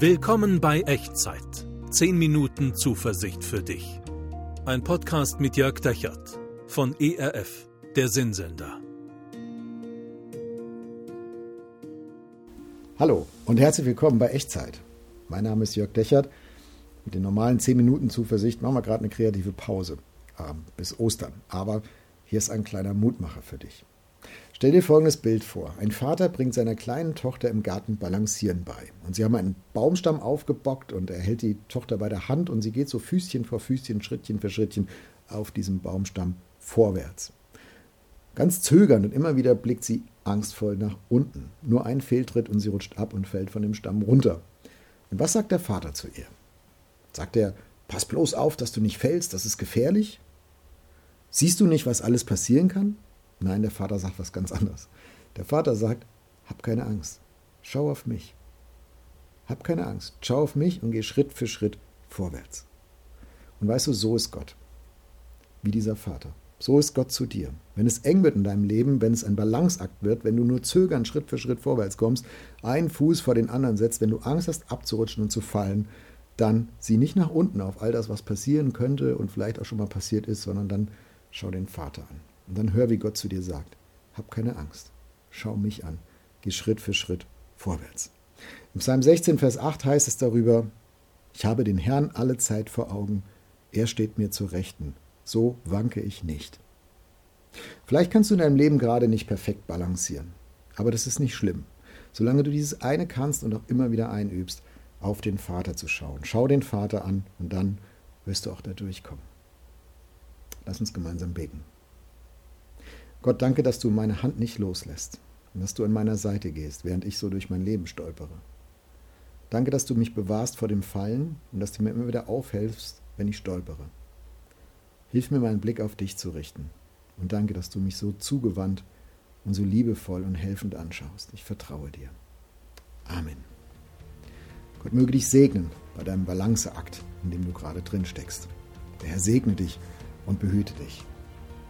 Willkommen bei Echtzeit. 10 Minuten Zuversicht für dich. Ein Podcast mit Jörg Dechert von ERF, der Sinnsender. Hallo und herzlich willkommen bei Echtzeit. Mein Name ist Jörg Dechert. Mit den normalen 10 Minuten Zuversicht machen wir gerade eine kreative Pause äh, bis Ostern. Aber hier ist ein kleiner Mutmacher für dich. Stell dir folgendes Bild vor. Ein Vater bringt seiner kleinen Tochter im Garten Balancieren bei. Und sie haben einen Baumstamm aufgebockt und er hält die Tochter bei der Hand und sie geht so Füßchen vor Füßchen, Schrittchen für Schrittchen auf diesem Baumstamm vorwärts. Ganz zögernd und immer wieder blickt sie angstvoll nach unten. Nur ein Fehltritt und sie rutscht ab und fällt von dem Stamm runter. Und was sagt der Vater zu ihr? Sagt er, pass bloß auf, dass du nicht fällst, das ist gefährlich? Siehst du nicht, was alles passieren kann? Nein, der Vater sagt was ganz anderes. Der Vater sagt, hab keine Angst, schau auf mich. Hab keine Angst, schau auf mich und geh Schritt für Schritt vorwärts. Und weißt du, so ist Gott. Wie dieser Vater. So ist Gott zu dir. Wenn es eng wird in deinem Leben, wenn es ein Balanceakt wird, wenn du nur zögern Schritt für Schritt vorwärts kommst, einen Fuß vor den anderen setzt, wenn du Angst hast abzurutschen und zu fallen, dann sieh nicht nach unten auf all das, was passieren könnte und vielleicht auch schon mal passiert ist, sondern dann schau den Vater an. Und dann hör, wie Gott zu dir sagt. Hab keine Angst. Schau mich an. Geh Schritt für Schritt vorwärts. Im Psalm 16, Vers 8 heißt es darüber, ich habe den Herrn alle Zeit vor Augen. Er steht mir zur Rechten. So wanke ich nicht. Vielleicht kannst du in deinem Leben gerade nicht perfekt balancieren. Aber das ist nicht schlimm. Solange du dieses eine kannst und auch immer wieder einübst, auf den Vater zu schauen. Schau den Vater an und dann wirst du auch da durchkommen. Lass uns gemeinsam beten. Gott, danke, dass du meine Hand nicht loslässt und dass du an meiner Seite gehst, während ich so durch mein Leben stolpere. Danke, dass du mich bewahrst vor dem Fallen und dass du mir immer wieder aufhelfst, wenn ich stolpere. Hilf mir, meinen Blick auf dich zu richten. Und danke, dass du mich so zugewandt und so liebevoll und helfend anschaust. Ich vertraue dir. Amen. Gott möge dich segnen bei deinem Balanceakt, in dem du gerade drin steckst. Der Herr segne dich und behüte dich.